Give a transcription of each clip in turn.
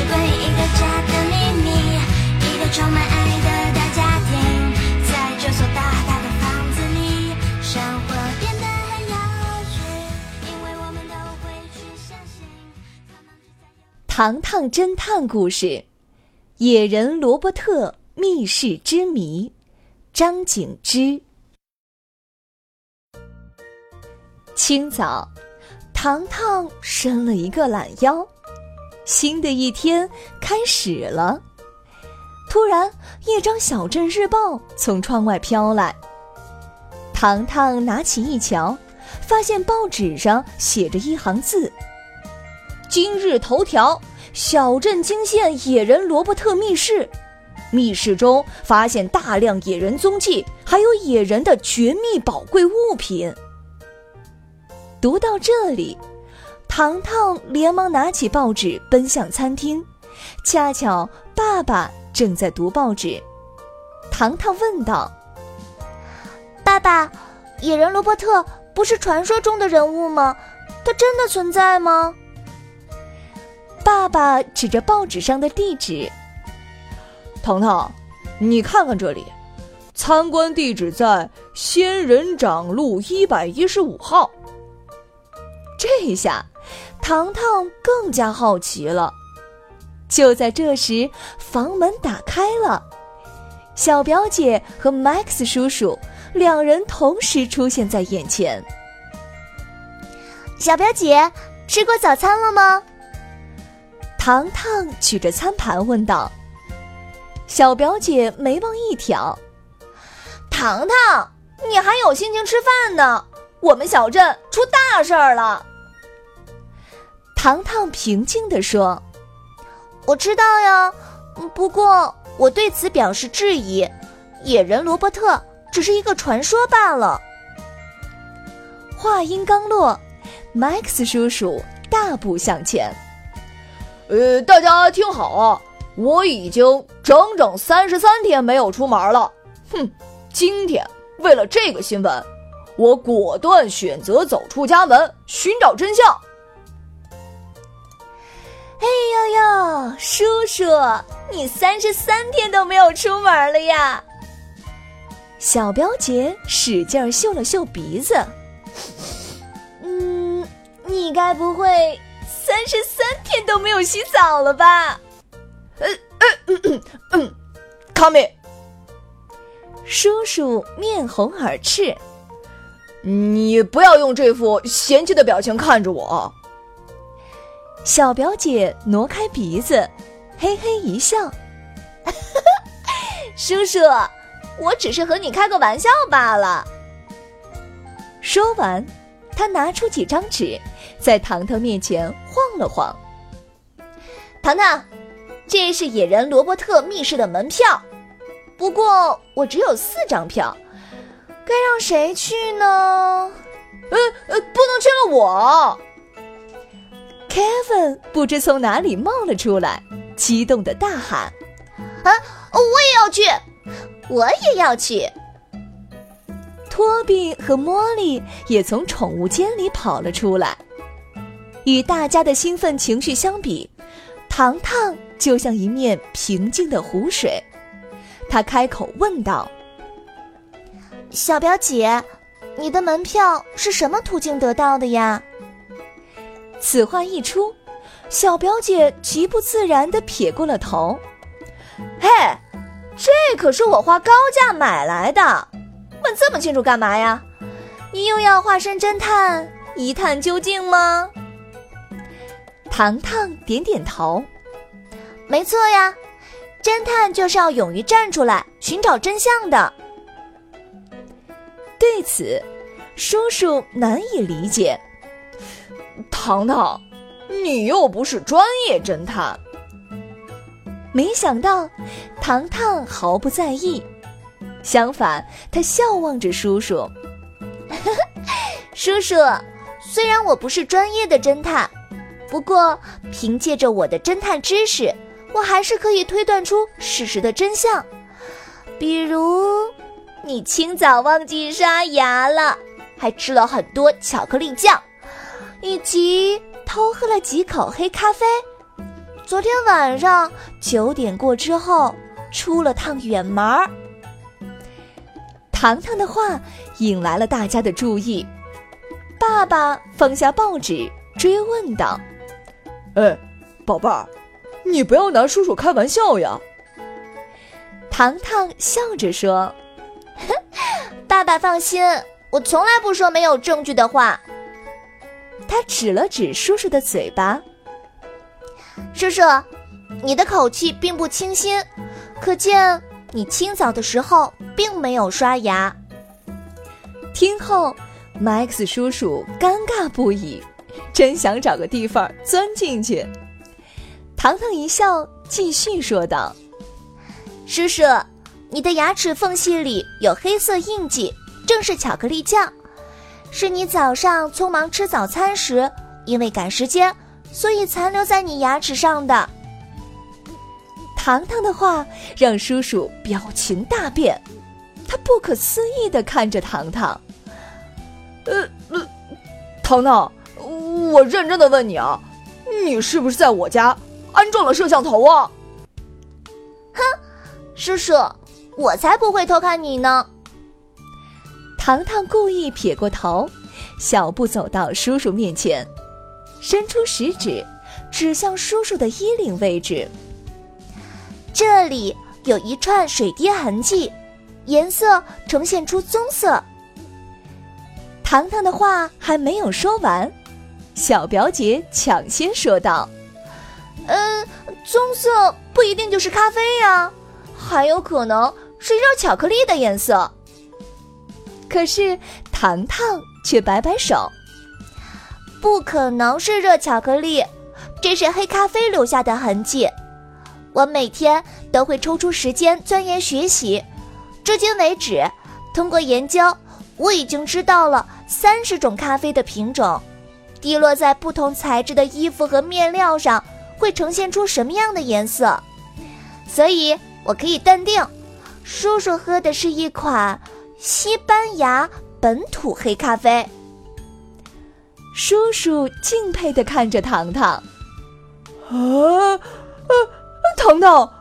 这是归一个家的秘密，一个充满爱的大家庭，在这所大大的房子里，生活变得很有趣，因为我们都会去相信。糖糖侦探故事。野人罗伯特密室之谜，张景之。清早，糖糖伸了一个懒腰，新的一天开始了。突然，一张小镇日报从窗外飘来。糖糖拿起一瞧，发现报纸上写着一行字：“今日头条。”小镇惊现野人罗伯特密室，密室中发现大量野人踪迹，还有野人的绝密宝贵物品。读到这里，糖糖连忙拿起报纸奔向餐厅，恰巧爸爸正在读报纸。糖糖问道：“爸爸，野人罗伯特不是传说中的人物吗？他真的存在吗？”爸爸指着报纸上的地址：“糖糖，你看看这里，参观地址在仙人掌路一百一十五号。”这一下，糖糖更加好奇了。就在这时，房门打开了，小表姐和 Max 叔叔两人同时出现在眼前。小表姐，吃过早餐了吗？糖糖举着餐盘问道：“小表姐眉毛一挑，糖糖，你还有心情吃饭呢？我们小镇出大事儿了。”糖糖平静地说：“我知道呀，不过我对此表示质疑。野人罗伯特只是一个传说罢了。”话音刚落，Max 叔叔大步向前。呃，大家听好啊！我已经整整三十三天没有出门了。哼，今天为了这个新闻，我果断选择走出家门，寻找真相。哎呦呦，叔叔，你三十三天都没有出门了呀！小表姐使劲嗅了嗅鼻子，嗯，你该不会……三十三天都没有洗澡了吧？呃呃嗯嗯嗯，康美，叔叔面红耳赤，你不要用这副嫌弃的表情看着我。小表姐挪开鼻子，嘿嘿一笑，叔叔，我只是和你开个玩笑罢了。说完，他拿出几张纸。在糖糖面前晃了晃。糖糖，这是野人罗伯特密室的门票，不过我只有四张票，该让谁去呢？呃呃，不能缺了我。Kevin 不知从哪里冒了出来，激动的大喊：“啊，我也要去，我也要去！”托比和茉莉也从宠物间里跑了出来。与大家的兴奋情绪相比，糖糖就像一面平静的湖水。他开口问道：“小表姐，你的门票是什么途径得到的呀？”此话一出，小表姐极不自然地撇过了头。“嘿，这可是我花高价买来的，问这么清楚干嘛呀？你又要化身侦探一探究竟吗？”糖糖点点头，没错呀，侦探就是要勇于站出来寻找真相的。对此，叔叔难以理解。糖糖，你又不是专业侦探。没想到，糖糖毫不在意，相反，他笑望着叔叔。叔叔，虽然我不是专业的侦探，不过凭借着我的侦探知识，我还是可以推断出事实的真相。比如，你清早忘记刷牙了，还吃了很多巧克力酱，以及偷喝了几口黑咖啡。昨天晚上九点过之后，出了趟远门儿。糖糖的话引来了大家的注意。爸爸放下报纸，追问道：“哎，宝贝儿，你不要拿叔叔开玩笑呀！”糖糖笑着说：“ 爸爸放心，我从来不说没有证据的话。”他指了指叔叔的嘴巴：“叔叔，你的口气并不清新，可见你清早的时候并没有刷牙。”听后。Max 叔叔尴尬不已，真想找个地方钻进去。糖糖一笑，继续说道：“叔叔，你的牙齿缝隙里有黑色印记，正是巧克力酱，是你早上匆忙吃早餐时，因为赶时间，所以残留在你牙齿上的。”糖糖的话让叔叔表情大变，他不可思议的看着糖糖。呃，糖糖，我认真的问你啊，你是不是在我家安装了摄像头啊？哼，叔叔，我才不会偷看你呢。糖糖故意撇过头，小步走到叔叔面前，伸出食指指向叔叔的衣领位置，这里有一串水滴痕迹，颜色呈现出棕色。糖糖的话还没有说完，小表姐抢先说道：“嗯，棕色不一定就是咖啡呀，还有可能是热巧克力的颜色。”可是糖糖却摆摆手：“不可能是热巧克力，这是黑咖啡留下的痕迹。我每天都会抽出时间钻研学习，至今为止，通过研究，我已经知道了。”三十种咖啡的品种，滴落在不同材质的衣服和面料上，会呈现出什么样的颜色？所以我可以断定，叔叔喝的是一款西班牙本土黑咖啡。叔叔敬佩的看着糖糖，啊啊，糖糖，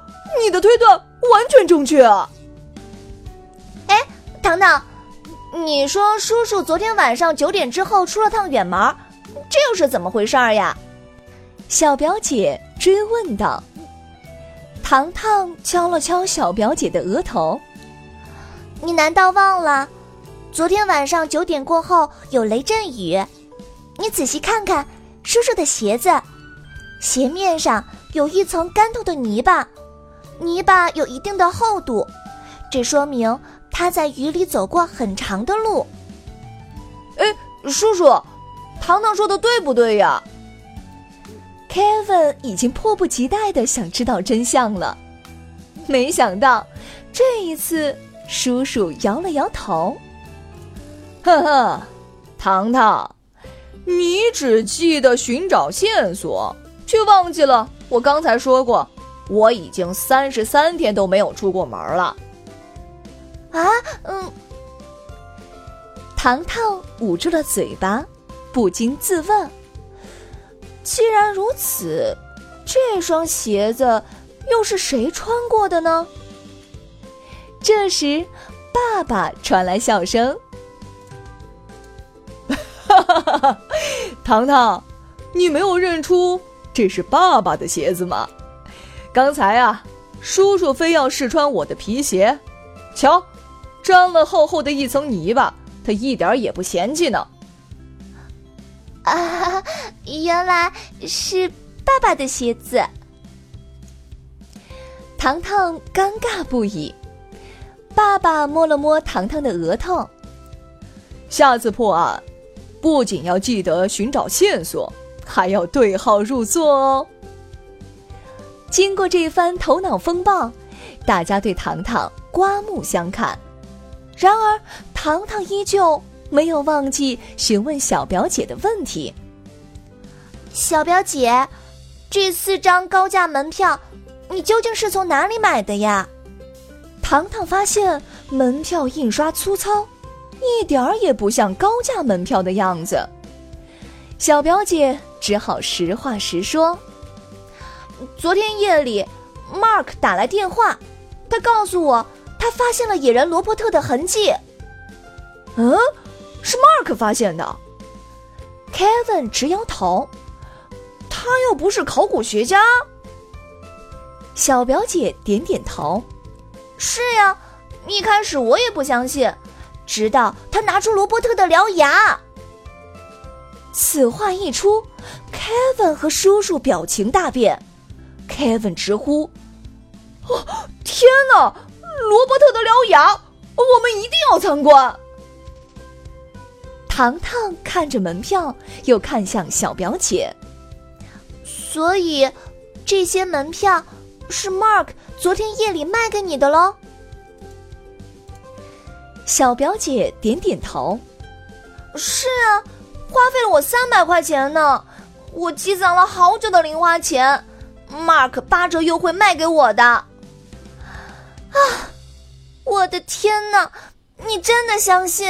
你的推断完全正确啊！哎，糖糖。你说叔叔昨天晚上九点之后出了趟远门，这又是怎么回事儿呀？小表姐追问道。糖糖敲了敲小表姐的额头：“你难道忘了，昨天晚上九点过后有雷阵雨？你仔细看看叔叔的鞋子，鞋面上有一层干透的泥巴，泥巴有一定的厚度，这说明……”他在雨里走过很长的路。哎，叔叔，糖糖说的对不对呀？Kevin 已经迫不及待的想知道真相了。没想到，这一次叔叔摇了摇头。呵呵，糖糖，你只记得寻找线索，却忘记了我刚才说过，我已经三十三天都没有出过门了。啊，嗯。糖糖捂住了嘴巴，不禁自问：既然如此，这双鞋子又是谁穿过的呢？这时，爸爸传来笑声：“哈哈哈哈糖糖，你没有认出这是爸爸的鞋子吗？刚才啊，叔叔非要试穿我的皮鞋，瞧。”沾了厚厚的一层泥巴，他一点也不嫌弃呢。啊，原来是爸爸的鞋子。糖糖尴尬不已。爸爸摸了摸糖糖的额头。下次破案，不仅要记得寻找线索，还要对号入座哦。经过这番头脑风暴，大家对糖糖刮目相看。然而，糖糖依旧没有忘记询问小表姐的问题。小表姐，这四张高价门票，你究竟是从哪里买的呀？糖糖发现门票印刷粗糙，一点儿也不像高价门票的样子。小表姐只好实话实说。昨天夜里，Mark 打来电话，他告诉我他发现了野人罗伯特的痕迹。嗯，是 Mark 发现的。Kevin 直摇头，他又不是考古学家。小表姐点点头，是呀，一开始我也不相信，直到他拿出罗伯特的獠牙。此话一出，Kevin 和叔叔表情大变。Kevin 直呼：“哦，天哪！罗伯特的獠牙，我们一定要参观。”糖糖看着门票，又看向小表姐。所以，这些门票是 Mark 昨天夜里卖给你的喽？小表姐点点头：“是啊，花费了我三百块钱呢，我积攒了好久的零花钱。” Mark 八折优惠卖给我的，啊！我的天哪，你真的相信？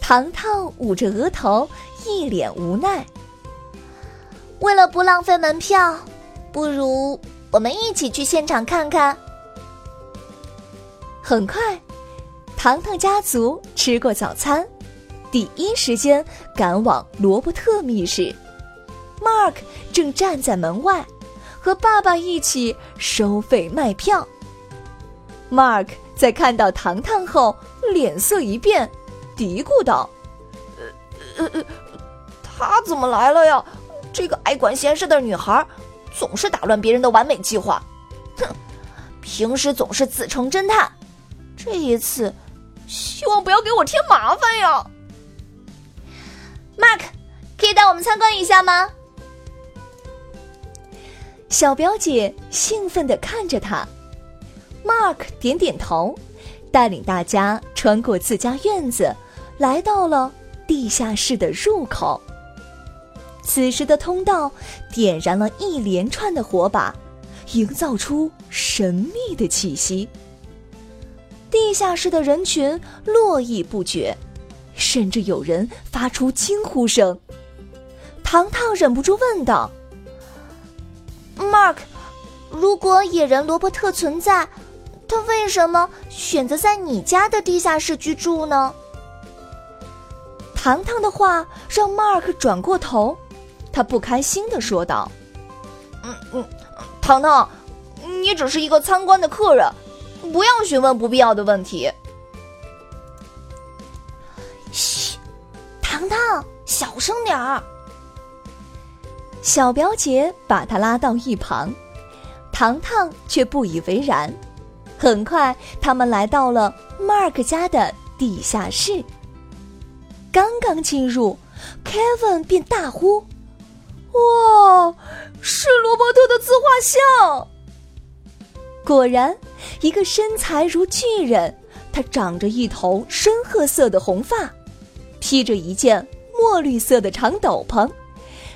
糖糖捂着额头，一脸无奈。为了不浪费门票，不如我们一起去现场看看。很快，糖糖家族吃过早餐，第一时间赶往罗伯特密室。Mark 正站在门外，和爸爸一起收费卖票。Mark 在看到糖糖后，脸色一变，嘀咕道：“呃呃，他怎么来了呀？这个爱管闲事的女孩，总是打乱别人的完美计划。哼，平时总是自称侦探，这一次，希望不要给我添麻烦呀。”Mark，可以带我们参观一下吗？小表姐兴奋地看着他，Mark 点点头，带领大家穿过自家院子，来到了地下室的入口。此时的通道点燃了一连串的火把，营造出神秘的气息。地下室的人群络绎不绝，甚至有人发出惊呼声。糖糖忍不住问道。Mark，如果野人罗伯特存在，他为什么选择在你家的地下室居住呢？糖糖的话让 Mark 转过头，他不开心的说道：“嗯嗯，糖糖，你只是一个参观的客人，不要询问不必要的问题。”嘘，糖糖，小声点儿。小表姐把他拉到一旁，糖糖却不以为然。很快，他们来到了 Mark 家的地下室。刚刚进入，Kevin 便大呼：“哇，是罗伯特的自画像！”果然，一个身材如巨人，他长着一头深褐色的红发，披着一件墨绿色的长斗篷。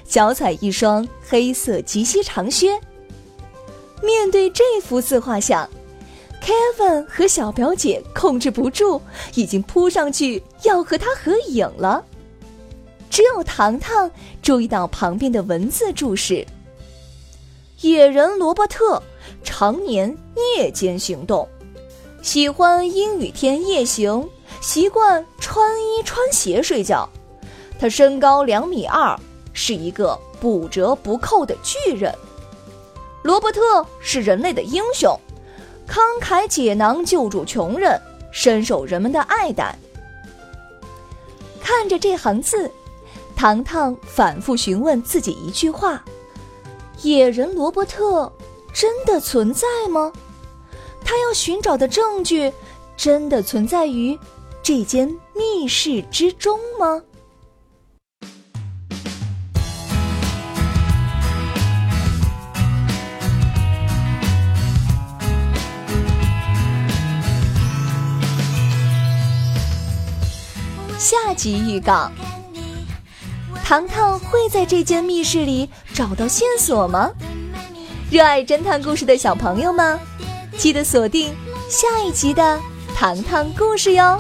脚踩一双黑色及膝长靴。面对这幅自画像，Kevin 和小表姐控制不住，已经扑上去要和他合影了。只有糖糖注意到旁边的文字注释：“野人罗伯特常年夜间行动，喜欢阴雨天夜行，习惯穿衣穿鞋睡觉。他身高两米二。”是一个不折不扣的巨人，罗伯特是人类的英雄，慷慨解囊救助穷人，深受人们的爱戴。看着这行字，糖糖反复询问自己一句话野人罗伯特真的存在吗？他要寻找的证据真的存在于这间密室之中吗？下集预告。糖糖会在这间密室里找到线索吗？热爱侦探故事的小朋友们，记得锁定下一集的糖糖故事哟。